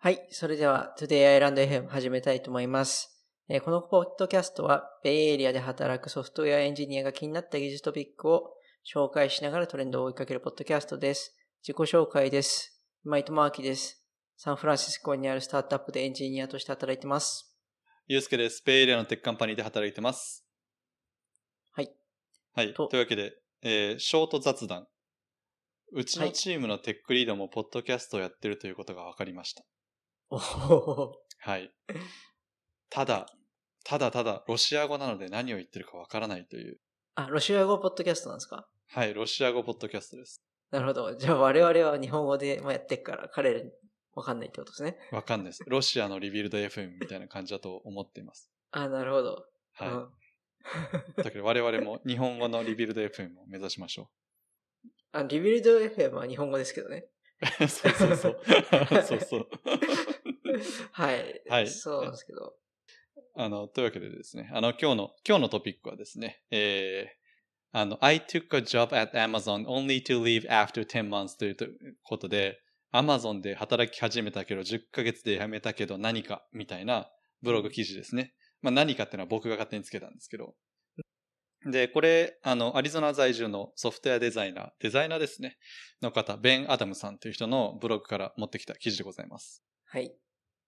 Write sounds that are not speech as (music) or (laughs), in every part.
はい。それでは、Today I Learned FM 始めたいと思います。えーこのポッドキャストは、ベイエリアで働くソフトウェアエンジニアが気になった技術トピックを紹介しながらトレンドを追いかけるポッドキャストです。自己紹介です。今井智明です。サンフランシスコにあるスタートアップでエンジニアとして働いてます。ゆうすけです。ベイエリアのテックカンパニーで働いてます。はい。はい。とというわけで、えーショート雑談。うちはいのチームのテックリードもポッドキャストをやってるということが分かりました。おお (laughs) はい。ただ、ただただ、ロシア語なので何を言ってるか分からないという。あ、ロシア語ポッドキャストなんですか？はい。ロシア語ポッドキャストです。なるほど。じゃあ我々は日本語でもやってっから彼らにわかんないってことですね。わかんないです。ロシアのリビルド FM みたいな感じだと思っています。あ、なるほど。はい。うん (laughs) だけど我々も日本語のリビルド FM を目指しましょあ、リビルド FM は日本語ですけどね。う。(laughs) そうそうそう。そうそう。(laughs) はい。はいそうなんですけど。あの、というわけでですね、あの、今日の、今日のトピックはですね、えー、あの、I took a job at Amazon only to leave after 10 months というとことで、Amazon で働き始めたけど、10ヶ月で辞めたけど何かみたいなブログ記事ですね。まあ何かっていうのは僕が勝手につけたんですけど。で、これ、あの、アリゾナ在住のソフトウェアデザイナー、デザイナーですね、の方、ベン・アダムさんという人のブログから持ってきた記事でございます。はい。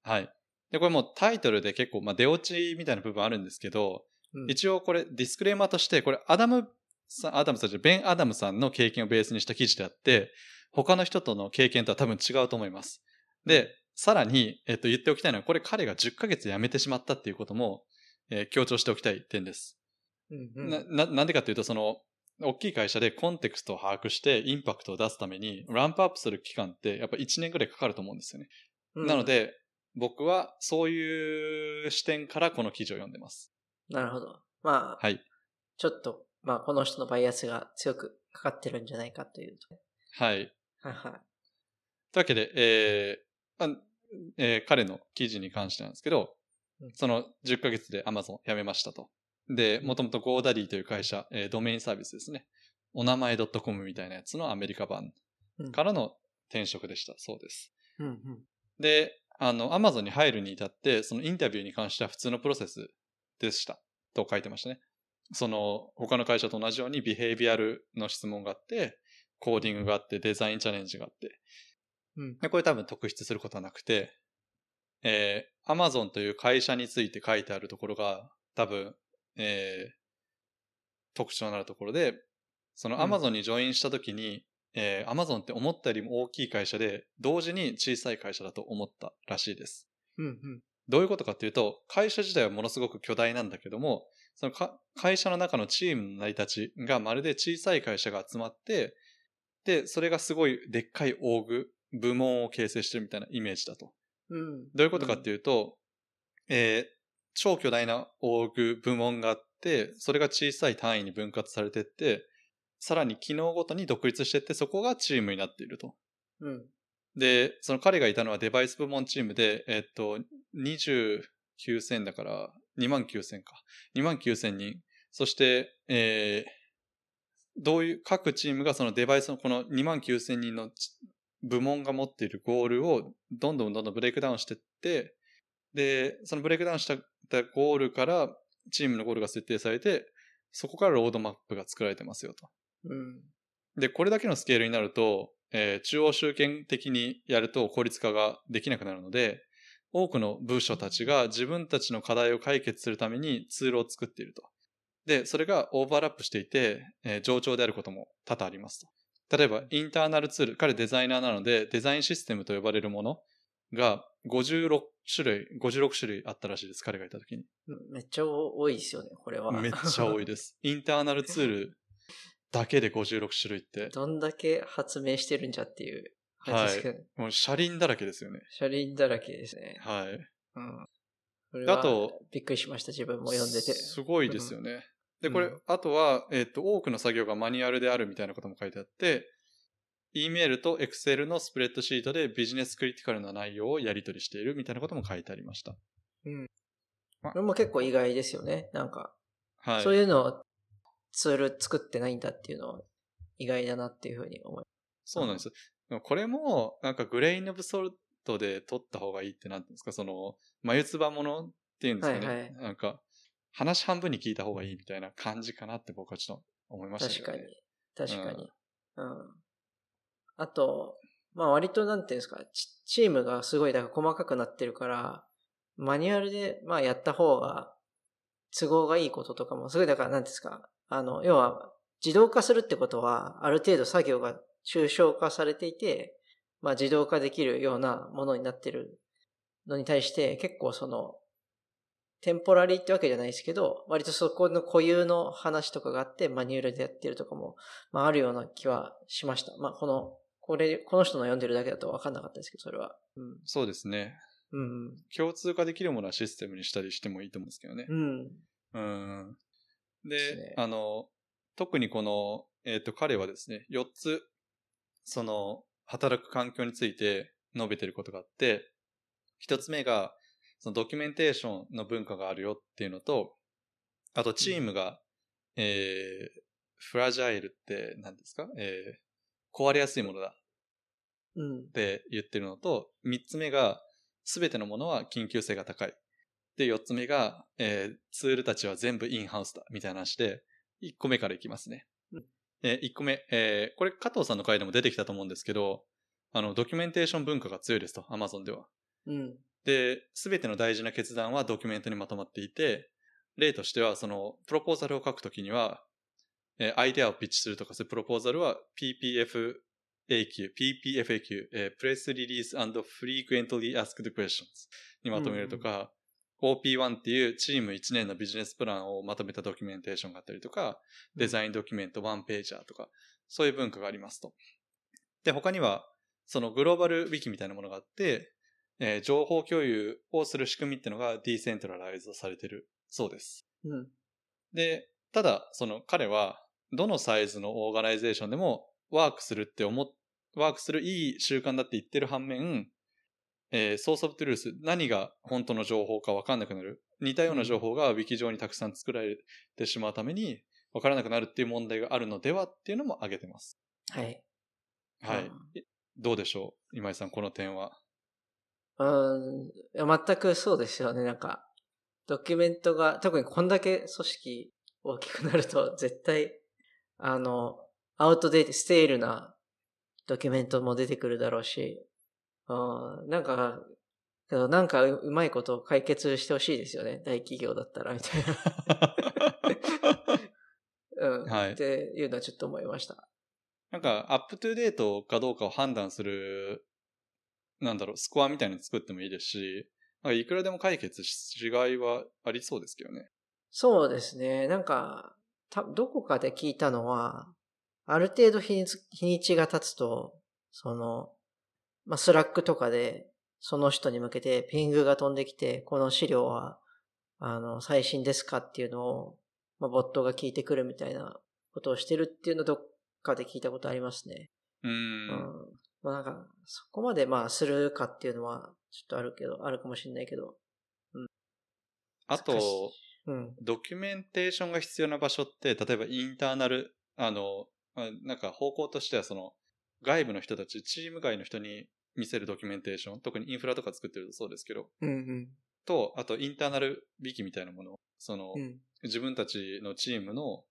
はい。で、これもうタイトルで結構、まあ、出落ちみたいな部分あるんですけど、うん一応これ disclaimer として、これアダムさん、アダムさんじゃベン・アダムさんの経験をベースにした記事であって、他の人との経験とは多分違うと思います。で、さらに、えっと、言っておきたいのは、これ彼が10ヶ月辞めてしまったっていうことも、えー強調しておきたい点です。うんうんな、な、なんでかというと、その、大きい会社でコンテクストを把握してインパクトを出すために、ランプアップする期間ってやっぱ1年ぐらいかかると思うんですよね。うんなの、で、僕はそういう視点からこの記事を読んでます。なるほど。まあ、はい。ちょっと、まあ、この人のバイアスが強くかかってるんじゃないかというと。はい。はいはい。というわけで、えーあえー彼の記事に関してなんですけどうん、その10ヶ月で Amazon 辞めましたと。で、もともと GoDaddy という会社、えードメインサービスですね。お名前 .com みたいなやつのアメリカ版うんからの転職でした。そうです。うんうん。で、あの、Amazon に入るに至って、そのインタビューに関しては普通のプロセスでした。と書いてましたね。その、他の会社と同じようにビヘイビアルの質問があって、コーディングがあって、デザインチャレンジがあって。うんでこれ多分特筆することはなくて、えー、Amazon という会社について書いてあるところが多分、えー、特徴のあるところで、そのうん Amazon にジョインした時に、えー、Amazon って思ったよりも大きい会社で、同時に小さい会社だと思ったらしいです。うんうん。どういうことかっていうと、会社自体はものすごく巨大なんだけども、そのか会社の中のチームの成り立ちがまるで小さい会社が集まって、で、それがすごいでっかい大具、部門を形成してるみたいなイメージだと。うん。どういうことかっていうと、えー超巨大な大具部門があって、それが小さい単位に分割されてって、さらに機能ごとに独立してって、そこがチームになっていると。うん。で、その彼がいたのはデバイス部門チームで、えっと、29千だから、2万9千か。2万9千人。そして、えーどういう、各チームがそのデバイスのこの2万9千人のち部門が持っているゴールをどんどんどんどんブレイクダウンしていって、で、そのブレイクダウンしたゴールからチームのゴールが設定されて、そこからロードマップが作られてますよと。うん。で、これだけのスケールになると、えー中央集権的にやると効率化ができなくなるので、多くの部署たちが自分たちの課題を解決するためにツールを作っていると。で、それがオーバーラップしていて、えー冗長であることも多々ありますと。例えば、インターナルツール、彼デザイナーなので、デザインシステムと呼ばれるものが56種類、56種類あったらしいです、彼がいた時に。めっちゃ多いですよね、これは。めっちゃ多いです。(laughs) インターナルツールだけで56種類って、どんだけ発明してるんじゃっていう感じですけどね。もう車輪だらけですよね。車輪だらけですね。はい。うん。あとびっくりしました、自分も読んでて。すごいですよね。で、うんこれ、あとは、えっ、と、多くの作業がマニュアルであるみたいなことも書いてあって、E メールと Excel のスプレッドシートでビジネスクリティカルな内容をやり取りしているみたいなことも書いてありました。これも結構意外ですよね。なんか、はい。そういうのをツール作ってないんだっていうのは意外だなっていうふうに思いそうなんです。これも、なんかグレイン・オブ・ソルトで撮った方がいいってなんですか、その、眉唾ものっていうんですかね。はいはいなんか、話半分に聞いた方がいいみたいな感じかなって僕はちょっと思いましたけど、確かにね。。確かに。うん。あと、まあ割となんていうんですか、チチームがすごいだから細かくなってるから、マニュアルでまあやった方が都合がいいこととかも、すごいだからなんですか、あの、要は自動化するってことは、ある程度作業が抽象化されていて、まあ自動化できるようなものになってるのに対して、結構その、テンポラリーってわけじゃないですけど、割とそこの固有の話とかがあって、マニュアルでやってるとかも、まああるような気はしました。まあこの、これ、この人の読んでるだけだと分かんなかったですけど、それは。うん。そうですね。うん。共通化できるものはシステムにしたりしてもいいと思うんですけどね。うん。うん。で、ねあの、特にこの、えっ、と、彼はですね、4つ、その、働く環境について述べてることがあって、1つ目が、そのドキュメンテーションの文化があるよっていうのと、あとチームが、えー、フラジャイルって何ですか？えー、壊れやすいものだうんっ。て言ってるのと、三つ目が、すべてのものは緊急性が高い。で、四つ目が、えーツールたちは全部インハウスだ、みたいな話で、一個目からいきますね。うんえー一個目、えーこれ加藤さんの回でも出てきたと思うんですけど、あの、ドキュメンテーション文化が強いですと、Amazon では。うん。で、すべての大事な決断はドキュメントにまとまっていて、例としては、その、プロポーザルを書くときには、えーアイデアをピッチするとか、そういうプロポーザルは PPF AQ、PPFAQ、えー Press Release and Frequently Asked Questions にまとめるとか、OP1 っていうチーム1年のビジネスプランをまとめたドキュメンテーションがあったりとか、デザインドキュメントワンページャーとか、そういう文化がありますと。で、他には、そのグローバルウィキみたいなものがあって、えー情報共有をする仕組みっていうのがディーセントラライズされてるそうです。うん。で、ただ、その彼は、どのサイズの organization でも work するって思っ、 work するいい習慣だって言ってる反面、えー、 source of truth、何が本当の情報か分かんなくなる。似たような情報がウィキ上にたくさん作られてしまうために、分からなくなるっていう問題があるのではっていうのも挙げてます。はい。はい。どうでしょう？今井さん、この点は。うん。いや全くそうですよね。なんか、ドキュメントが、特にこんだけ組織大きくなると、(laughs) 絶対、あの、アウトデート、ステールなドキュメントも出てくるだろうし、うん、なんか、なんかううまいことを解決してほしいですよね。大企業だったら、みたいな。(laughs) うん。はいっていうのはちょっと思いました。なんか、アップトゥデートかどうかを判断する、なんだろう、スコアみたいに作ってもいいですし、いくらでも解決しがいはありそうですけどね。そうですね。なんか、た、どこかで聞いたのは、ある程度日にち日にちが経つと、その、まあ、 Slack とかで、その人に向けて ping が飛んできて、この資料は、あの、最新ですかっていうのを、まあ、ボットが聞いてくるみたいなことをしてるっていうのをどっかで聞いたことありますね。うー。うんん。まあなんか、そこまでまあするかっていうのは、ちょっとあるけど、あるかもしれないけど。あ難しいと、うん。ドキュメンテーションが必要な場所って、例えばインターナル、あの、あなんか方向としてはその、外部の人たち、チーム外の人に見せるドキュメンテーション、特にインフラとか作ってるとそうですけど、うんと、あとインターナルビキみたいなもの、その、うん。うん。自分たちのチームの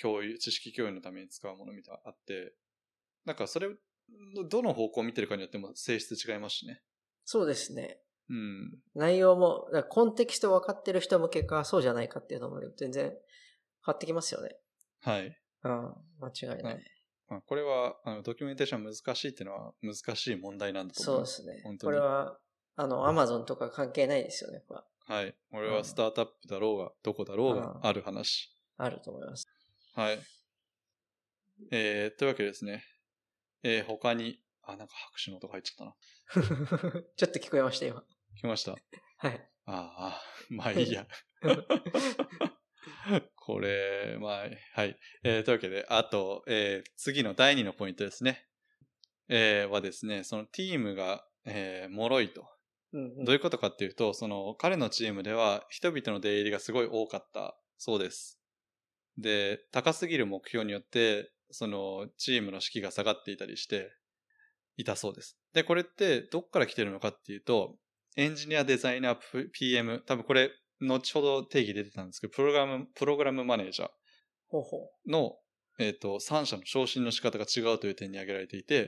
共有、知識共有のために使うものみたいなのがあって、なんかそれ、どの方向を見てるかによっても性質違いますしね。そうですね。うん。内容も、コンテキスト分かってる人向けか、そうじゃないかっていうのも全然変わってきますよね。はい。うん。間違いない。はいまあ、これは、あの、ドキュメンテーション難しいっていうのは難しい問題なんだとそ思いま。うですすねこれは、あの、アマゾンとか関係ないですよね。これははい。俺はスタートアップだろうが、どこだろうがうんある話。あると思います。はい。えー、というわけでですね。えー、他に、あ、なんか拍手の音が入っちゃったな。(laughs) ちょっと聞こえました、今。来ました？(laughs) はい。あ (laughs) あ、まあいいや。(laughs) これ、まあ、はい。えーというわけで、あと、えー次の第2のポイントですね。えーはですね、そのチームが、えー、脆いと。うんうんどういうことかっていうと、その彼のチームでは人々の出入りがすごい多かったそうです。で、高すぎる目標によって、そのチームの士気が下がっていたりして、いたそうです。で、これってどっから来てるのかっていうと、エンジニア、デザイナー、PM、多分これ、後ほど定義出てたんですけど、プログラム、プログラムマネージャーの、えっ、と、3社の昇進の仕方が違うという点に挙げられていて、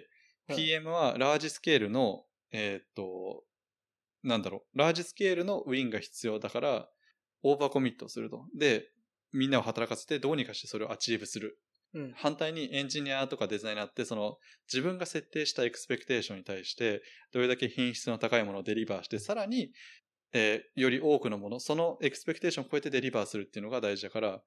はい PM は large scale の、えっ、と、なんだろう、 large scale の win が必要だから、 overcommit をすると。で、みんなを働かせてどうにかしてそれを achieve する。う。うん。反対にエンジニアとかデザイナーってその自分が設定した expectation に対してどれだけ品質の高いものを deliver してさらに、えーより多くのものその expectation を超えて deliver するっていうのが大事だから、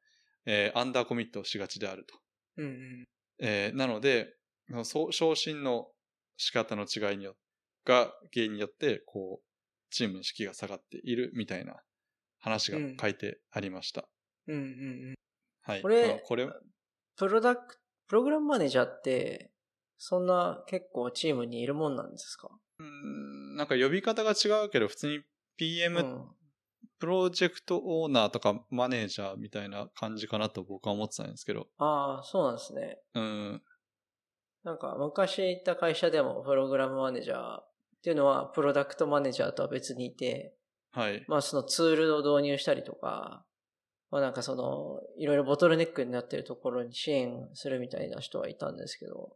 えー undercommit をしがちであると。うんうん。えーなので昇進の仕方の違いによが原因によってこうチームの士気が下がっているみたいな話が書いてありました。うんうんうん。はい。これまあこれプロダクト、プログラムマネージャーって、そんな結構チームにいるもんなんですか？うーんなんか呼び方が違うけど、普通に PM、うん。プロジェクトオーナーとかマネージャーみたいな感じかなと僕は思ってたんですけど。ああ、そうなんですね。うん。なんか昔行った会社でもプログラムマネージャーっていうのはプロダクトマネージャーとは別にいて、はい。まあそのツールを導入したりとか、まあなんかその、いろいろボトルネックになってるところに支援するみたいな人はいたんですけど、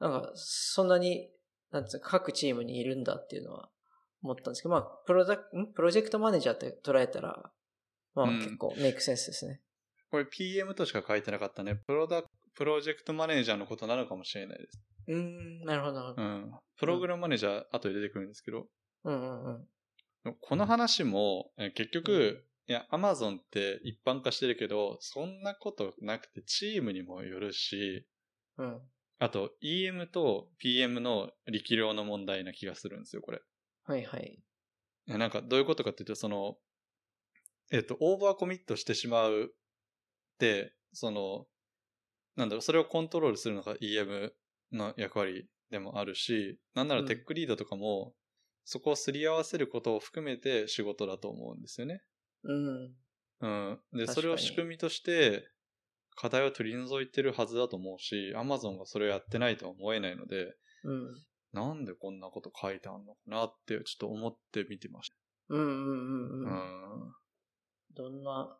なんかそんなに、なんつうか各チームにいるんだっていうのは思ったんですけど、まあプロダプロジェクトマネージャーって捉えたら、まあうん結構メイクセンスですね。これ PM としか書いてなかったね。プロダプロジェクトマネージャーのことなのかもしれないです。うーん、なるほどなるほど。うん。プログラムマネージャー後で出てくるんですけど、うんうんうん。この話も、え結局、いや、アマゾンって一般化してるけど、そんなことなくてチームにもよるし、うん。あと EM と PM の力量の問題な気がするんですよ、これ。はいはい。なんかどういうことかっていうと、その、えっと、オーバーコミットしてしまうって、その、なんだろう、それをコントロールするのが EM の役割でもあるし、なんならうんテックリードとかも、そこをすり合わせることを含めて仕事だと思うんですよね。うん。うん。で、それを仕組みとして、課題を取り除いてるはずだと思うし、Amazon がそれをやってないとは思えないので、うん。なんでこんなこと書いてあるのかなってちょっと思って見てましうんうんうんた。うん。うん。どんな、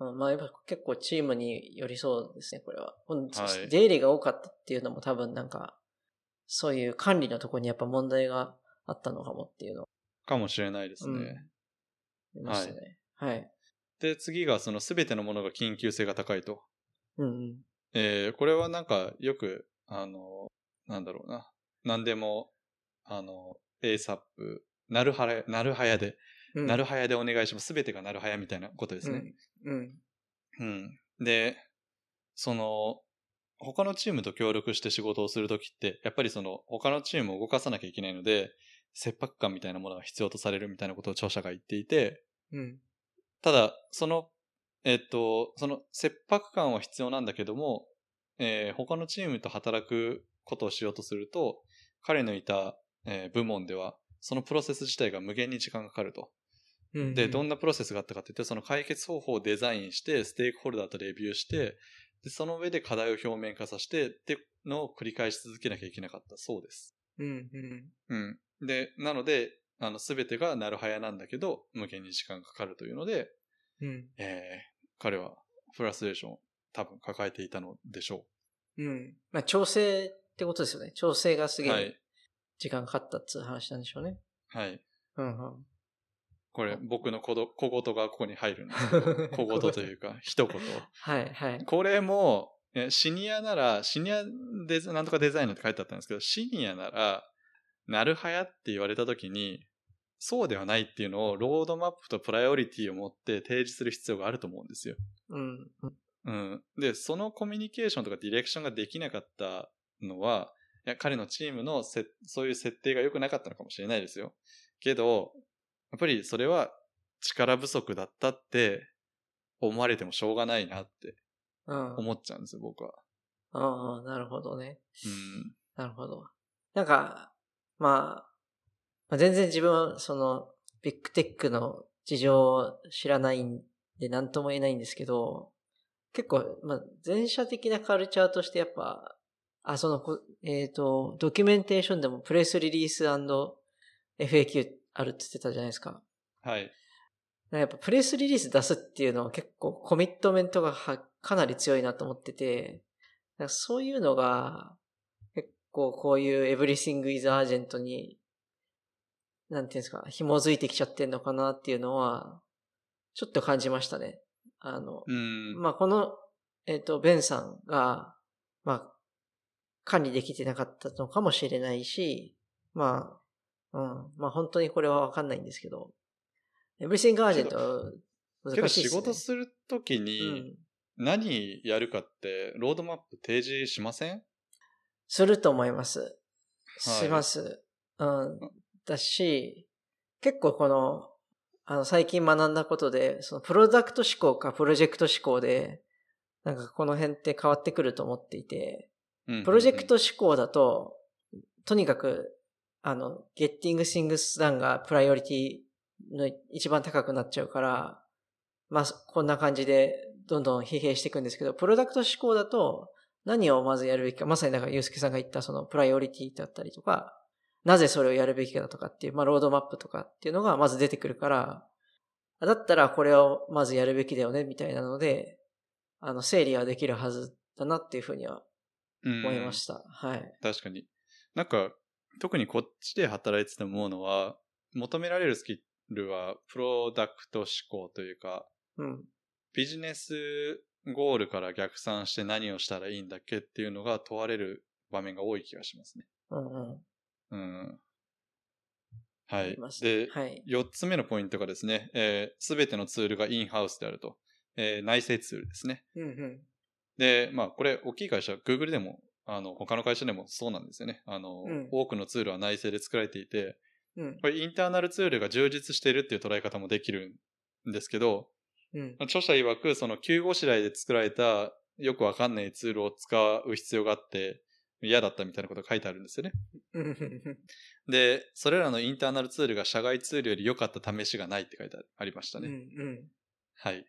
うんまあ、やっぱ結構チームに寄りそうですね、これは。はい出入りが多かったっていうのも多分なんか、そういう管理のところにやっぱ問題があったのかもっていうのかもしれないですね。うん出ましたね。はい。で、次がその全てのものが緊急性が高いと。うんうん。えー、これはなんかよく、あの、なんだろうな。何でも、あの、ASAP、なるはや、なるはやで、うん、なるはやでお願いします。全てがなるはやみたいなことですね。うん。うん。うん。で、その、他のチームと協力して仕事をするときって、やっぱりその、他のチームを動かさなきゃいけないので、切迫感みたいなものが必要とされるみたいなことを著者が言っていて、うん。ただ、その、えっと、その切迫感は必要なんだけども、えー他のチームと働くことをしようとすると、彼のいた、えー部門では、そのプロセス自体が無限に時間がかかると。うん。で、どんなプロセスがあったかって言って、その解決方法をデザインして、ステークホルダーとレビューして、で、その上で課題を表面化させて、ってのを繰り返し続けなきゃいけなかったそうです。うん。うん。うん。で、なので、あの、すべてがなるはやなんだけど、無限に時間がかかるというので、うん。えー、彼はフラストレーションを多分抱えていたのでしょうん。まあ、調整ってことですよね。調整がすう。げえはい。時間かかったっていう話なんでしょうね。はい。うんうん。これ、僕の小ど小言がここに入るんですけど、(laughs) 小言というか、一言。はいはい。これも、えシニアなら、シニアデザなんとかデザイナーって書いてあったんですけど、シニアなら、なるはやって言われたときに、そうではないっていうのを、ロードマップとプライオリティを持って提示する必要があると思うんですよ。うん。うんうん。で、そのコミュニケーションとかディレクションができなかったのは、いや、彼のチームのせそういう設定が良くなかったのかもしれないですよ。けど、やっぱりそれは力不足だったって思われてもしょうがないなってうん。思っちゃうんですよ、僕は。ああ、なるほどね。うん。なるほど。なんか、まあ、まあ、全然自分はその、ビッグテックの事情を知らないんで何とも言えないんですけど、結構、まあ、前者的なカルチャーとしてやっぱ、あ、その、こえっ、と、ドキュメンテーションでもプレスリリース &FAQ あるって言ってたじゃないですか。はい。やっぱプレスリリース出すっていうのは結構コミットメントがはかなり強いなと思ってて、そういうのが結構こういう Everything is Urgent に、なんていうんですか、紐づいてきちゃってんのかなっていうのは、ちょっと感じましたね。あの、うん。まあ、この、えっ、と、ベンさんが、まあ、管理できてなかったのかもしれないし、まあ、うん、まあ本当にこれはわかんないんですけど、Everything Urgent は難しいけどですね。仕事するときうにん。何やるかってロードマップ提示しません？すると思います。します。うん。だし、結構この、あの、最近学んだことで、そのプロダクト思考かプロジェクト思考で、なんかこの辺って変わってくると思っていて、うんプロジェクト思考だと、とにかく、あの、getting things done がプライオリティの一番高くなっちゃうから、まあ、こんな感じでどんどん疲弊していくんですけど、プロダクト思考だと、何をまずやるべきか、まさにだから、ゆうすけさんが言ったそのプライオリティだったりとか、なぜそれをやるべきかだとかっていう、まあ、ロードマップとかっていうのがまず出てくるから、だったらこれをまずやるべきだよね、みたいなので、あの、整理はできるはずだなっていうふうには思いました。はい。確かに。なんか、特にこっちで働いてて思うのは、求められるスキルは、プロダクト思考というか、うん。ビジネスゴールから逆算して何をしたらいいんだっけっていうのが問われる場面が多い気がしますね。うんうん。うん。はいで、はい。4つ目のポイントがですね、す、べ、てのツールがインハウスであると。えー内製ツールですね。うんうん。で、まあ、これ、大きい会社、Google でも、あの、他の会社でもそうなんですよね。あの、うん多くのツールは内製で作られていて、うん。これインターナルツールが充実しているっていう捉え方もできるんですけど、うん。著者曰く、その急ごしらえで作られたよくわかんないツールを使う必要があって、嫌だったみたいなことが書いてあるんですよね。うん。で、それらのインターナルツールが社外ツールより良かった試しがないって書いてありましたね。うん。はい。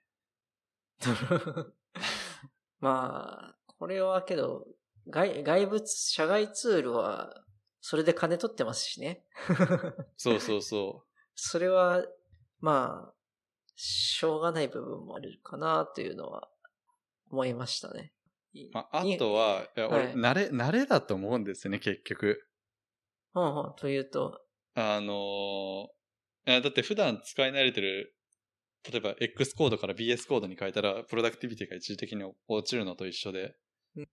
(laughs) まあ、これはけど、外、外部、社外ツールは、それで金取ってますしね。(laughs) そうそうそそれは、まあ、しょうがない部分もあるかなというのは思いましたね。う。まあ、あとは、いや俺、はい慣れ、慣れだと思うんですよね、結局。ほんほんというと、あのーだって普段使い慣れてる、例えば X コードから BS コードに変えたら、プロダクティビティが一時的に落ちるのと一緒でうん、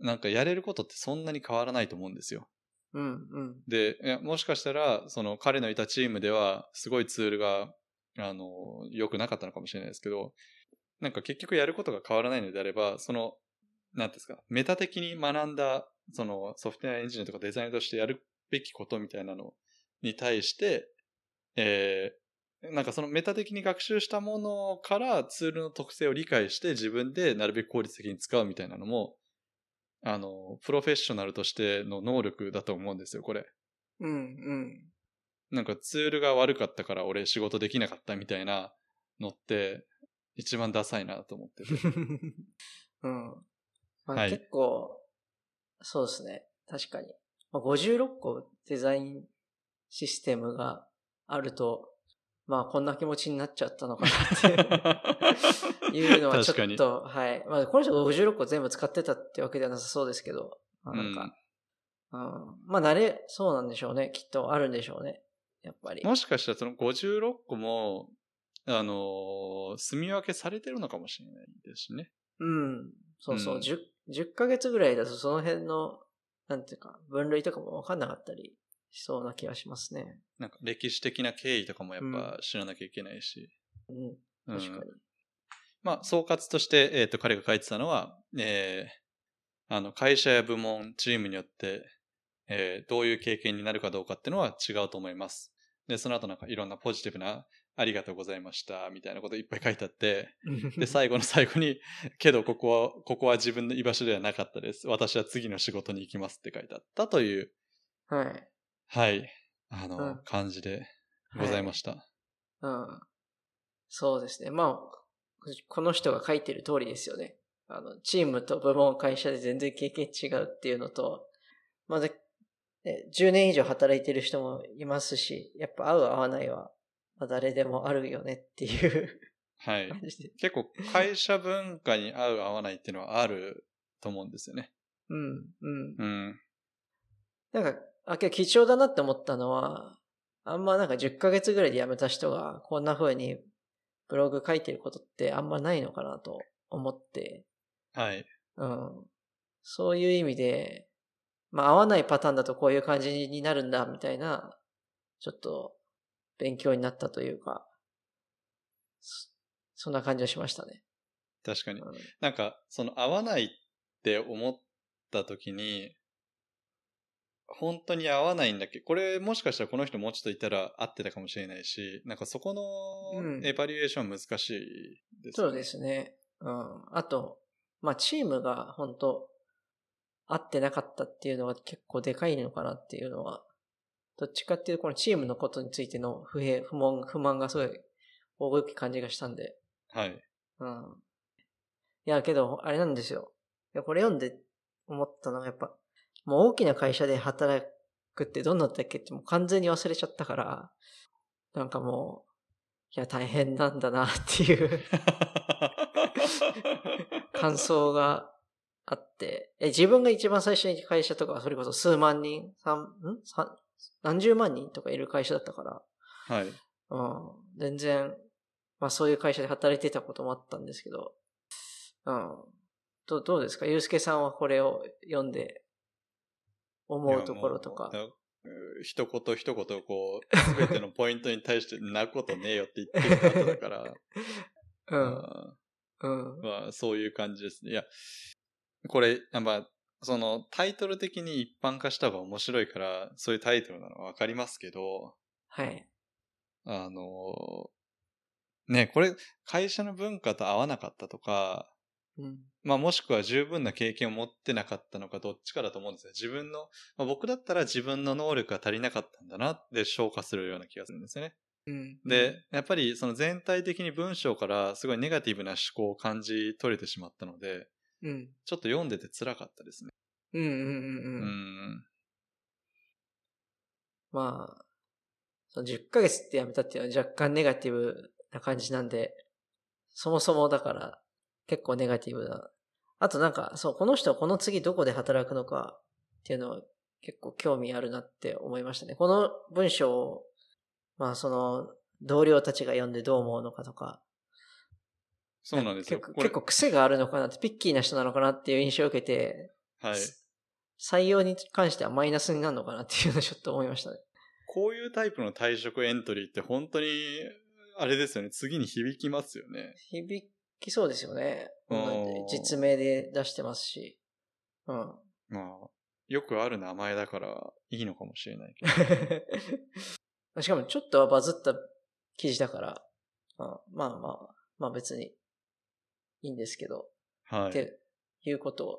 なんかやれることってそんなに変わらないと思うんですよ。うん、うん、で、もしかしたら、その彼のいたチームでは、すごいツールが、あの、良くなかったのかもしれないですけど、なんか結局やることが変わらないのであれば、その、なんていうんですか、メタ的に学んだ、そのソフトウェアエンジニアとかデザインとしてやるべきことみたいなのに対して、えー、なんかそのメタ的に学習したものからツールの特性を理解して自分でなるべく効率的に使うみたいなのも、あの、プロフェッショナルとしての能力だと思うんですよ、これ。うん、うん。なんかツールが悪かったから俺仕事できなかったみたいなのって一番ダサいなと思ってて。(laughs) うん。まあ、はい結構、そうですね。確かに。まあ、56個デザインシステムがあると、まあこんな気持ちになっちゃったのかなっていうのはちょっと、(laughs) はい。まあこの人が56個全部使ってたってわけではなさそうですけど、まあ、なんか、うん、まあ慣れ、そうなんでしょうね。きっとあるんでしょうね。やっぱり。もしかしたらその56個も、あのー住み分けされてるのかもしれないですしね。うん。そうそう。うん10、10ヶ月ぐらいだとその辺の、なんていうか、分類とかもわかんなかったりしそうな気がしますね。なんか歴史的な経緯とかもやっぱ知らなきゃいけないし。うん。うん確かに。まあ、総括として、えっ、と、彼が書いてたのは、えーあの、会社や部門、チームによって、えーどういう経験になるかどうかっていうのは違うと思います。で、その後なんかいろんなポジティブな、ありがとうございました、みたいなこといっぱい書いてあって、で、(laughs) 最後の最後に、けどここは、ここは自分の居場所ではなかったです。私は次の仕事に行きますって書いてあったという、はい。はい、あの、うん感じでございました。うん。そうですね。まあ、この人が書いてる通りですよね。あの、チームと部門、会社で全然経験違うっていうのと、まず、ね、10年以上働いてる人もいますし、やっぱ合う合わないは、まあ、誰でもあるよねっていうはい。結構会社文化に合う合わないっていうのはあると思うんですよね。うん、うん。うん。なんか、あ、けど貴重だなって思ったのは、あんまなんか10ヶ月ぐらいで辞めた人がこんな風にブログ書いてることってあんまないのかなと思って、はい。うん。そういう意味で、まあ合わないパターンだとこういう感じになるんだみたいな、ちょっと勉強になったというか、そそんな感じがしましたね。確かにう。んなんか、その合わないって思った時に、本当に合わないんだっけ？これもしかしたらこの人もうちょっといたら合ってたかもしれないし、なんかそこうんのエバリュエーション難しいですそうですね。うん。あと、まあ、チームが本当合ってなかったっていうのは結構でかいのかなっていうのは、どっちかっていうとこのチームのことについての不平、不満、不満がすごい大きい感じがしたんで。はい。うん。いや、けど、あれなんですよ。いや、これ読んで思ったのがやっぱ、もう大きな会社で働くってどんなんだったっけってもう完全に忘れちゃったから、なんかもう、いや、大変なんだなっていう (laughs) 感想があって、え、自分が一番最初に会社とか、それこそ数万人、三、ん？三、何十万人とかいる会社だったから、はい。うん、全然、まあそういう会社で働いてたこともあったんですけど、うん。どうどうですか？ゆうすけさんはこれを読んで思うところとか一言一言こう、すべてのポイントに対して泣くことねえよって言ってる方だから、(laughs) う。うんうん。まあそういう感じですね。いや、これ、やっぱ、そのタイトル的に一般化した方が面白いから、そういうタイトルなのはわかりますけど、はい。あの、ね、これ、会社の文化と合わなかったとか、うん。まあもしくは十分な経験を持ってなかったのかどっちかだと思うんですよ。自分の、まあ、僕だったら自分の能力が足りなかったんだなって消化するような気がするんですよね。うん。で、やっぱりその全体的に文章からすごいネガティブな思考を感じ取れてしまったので、うん。ちょっと読んでて辛かったですね。うんうんうんううん。ん。まあ、その10ヶ月ってやめたっていうのは若干ネガティブな感じなんで、そもそもだから結構ネガティブな。あとなんか、そう、この人はこの次どこで働くのかっていうのは結構興味あるなって思いましたね。この文章を、まあその同僚たちが読んでどう思うのかとか、そうなんですよ。結構結構癖があるのかなって、ピッキーな人なのかなっていう印象を受けて、はい。採用に関してはマイナスになるのかなっていうのをちょっと思いましたね。こういうタイプの退職エントリーって本当に、あれですよね。次に響きますよね。響きそうですよね。実名で出してますし。うん。まあ、よくある名前だからいいのかもしれないけど。(laughs) しかもちょっとはバズった記事だから、まあまあまあ、まあ別にいいんですけど、はい。っていうことを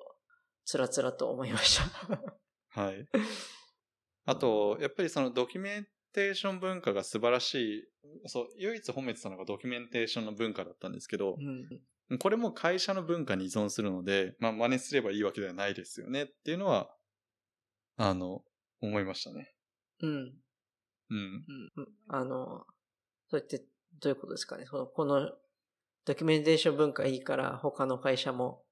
つらつらと思いました。(laughs) はい。あと、やっぱりそのドキュメンテーション文化が素晴らしい。そう、唯一褒めてたのがドキュメンテーションの文化だったんですけどう、ん。これも会社の文化に依存するので、まあ真似すればいいわけではないですよねっていうのは、あの、思いましたね。うん。うん。うん。あの、そうやってどういうことですかね？そのこのドキュメンテーション文化いいから他の会社も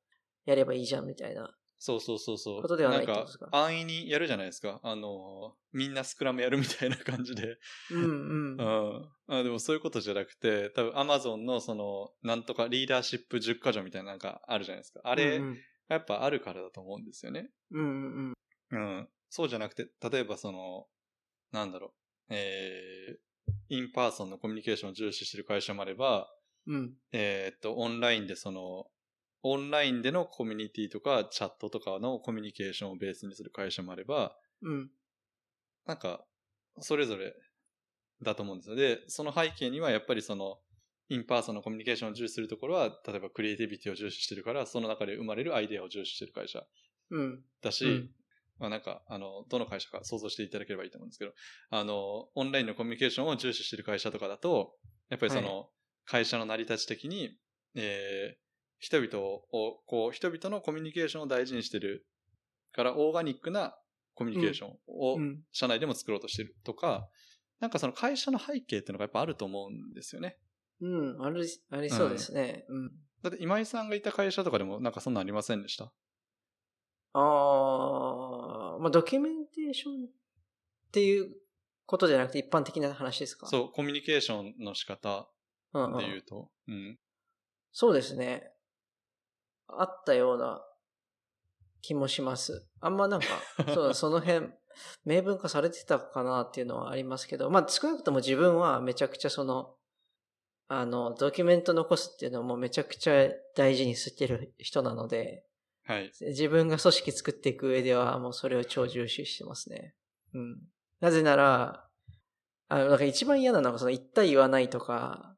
やればいいじゃんみたいな。そうそうそうそう。ことではないってんか安易にやるじゃないですか。あの、みんなスクラムやるみたいな感じで。うんうん (laughs) う。ん。あでもそういうことじゃなくて、多分 Amazon のその、なんとかリーダーシップ10箇条みたいななんかあるじゃないですか。あれ、うんやっぱあるからだと思うんですよね。うんうんうん。そうじゃなくて、例えばその、なんだろう、えー、 in-person のコミュニケーションを重視してる会社もあれば、うん。うん。えーっと、オンラインでその、オンラインでのコミュニティとかチャットとかのコミュニケーションをベースにする会社もあれば、うん。なんか、それぞれだと思うんですよ。で、その背景にはやっぱりその、 in-person のコミュニケーションを重視するところは、例えばクリエイティビティを重視してるから、その中で生まれるアイデアを重視してる会社うん。だし、うんまあなんか、あの、どの会社か想像していただければいいと思うんですけど、あの、オンラインのコミュニケーションを重視してる会社とかだと、やっぱりその、会社の成り立ち的に、えー人々を、こう、人々のコミュニケーションを大事にしてるから、オーガニックなコミュニケーションをうん。社内でも作ろうとしてるとか、なんかその会社の背景っていうのがやっぱあると思うんですよね。うん。あり、ありそうですね。うん。だって今井さんがいた会社とかでもなんかそんなんありませんでした？ああ、まあ、ドキュメンテーションっていうことじゃなくて一般的な話ですか？う。そう、コミュニケーションの仕方うんうん、で言うと。うん。そうですね。あったような気もします。あんまなんか、(laughs) そうその辺、明文化されてたかなっていうのはありますけど、まあ少なくとも自分はめちゃくちゃその、あの、ドキュメント残すっていうのもめちゃくちゃ大事にしてる人なので、はい。自分が組織作っていく上ではもうそれを超重視してますね。うん。なぜなら、あの、なんか一番嫌なのがその言った言わないとか、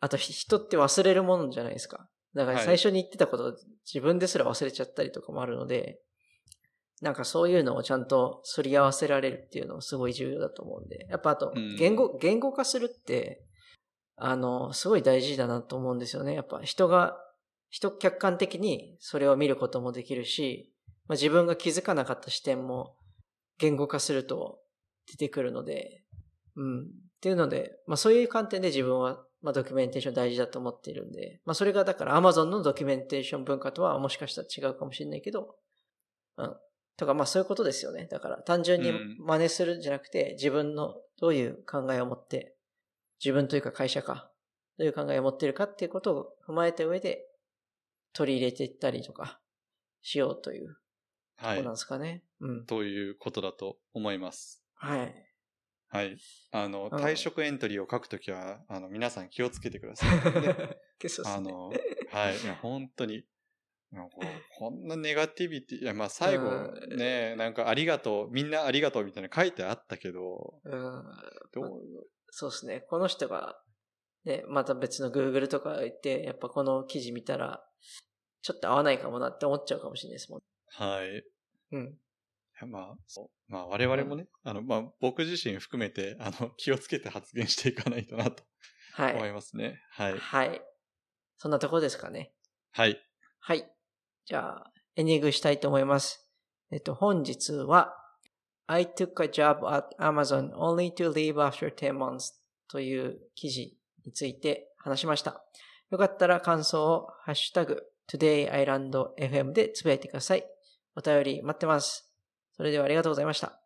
あとひ人って忘れるもんじゃないですか。だからはい最初に言ってたことを自分ですら忘れちゃったりとかもあるので、なんかそういうのをちゃんとすり合わせられるっていうのもすごい重要だと思うんで。やっぱあとうん、言語、言語化するって、あの、すごい大事だなと思うんですよね。やっぱ人が、人客観的にそれを見ることもできるし、まあ、自分が気づかなかった視点も言語化すると出てくるので、うん。っていうので、まあそういう観点で自分は、まあドキュメンテーション大事だと思っているんで、まあそれがだから Amazon のドキュメンテーション文化とはもしかしたら違うかもしれないけど、うん。とかまあそういうことですよね。だから単純にうん真似するんじゃなくて、自分のどういう考えを持って、自分というか会社か、どういう考えを持っているかっていうことを踏まえた上で取り入れていったりとかしようというはいことなん。ですかね。うん。ということだと思います。はい。はい。あの、うん退職エントリーを書くときは、あの、皆さん気をつけてください。(laughs) ねあの、はい。(laughs) いや、本当に。こんなネガティビティ、いや、まあ最後うんね、なんかありがとう、みんなありがとうみたいな書いてあったけど、うんどう、そうですね。この人が、ね、また別の Google とか行って、やっぱこの記事見たら、ちょっと合わないかもなって思っちゃうかもしれないですもん。はい。いうん。や (laughs) まあ、そう。まあ我々もね、あの、まあ僕自身含めて、あの、(laughs) 気をつけて発言していかないとなとはい。思いますね。はい。はい。そんなとこですかね。はい。はい。じゃあ、エンディングしたいと思います。えっと、本日は、I took a job at Amazon only to leave after 10 months という記事について話しました。よかったら感想をハッシュタグ todayislandfm でつぶやいてください。お便り待ってます。それではありがとうございました。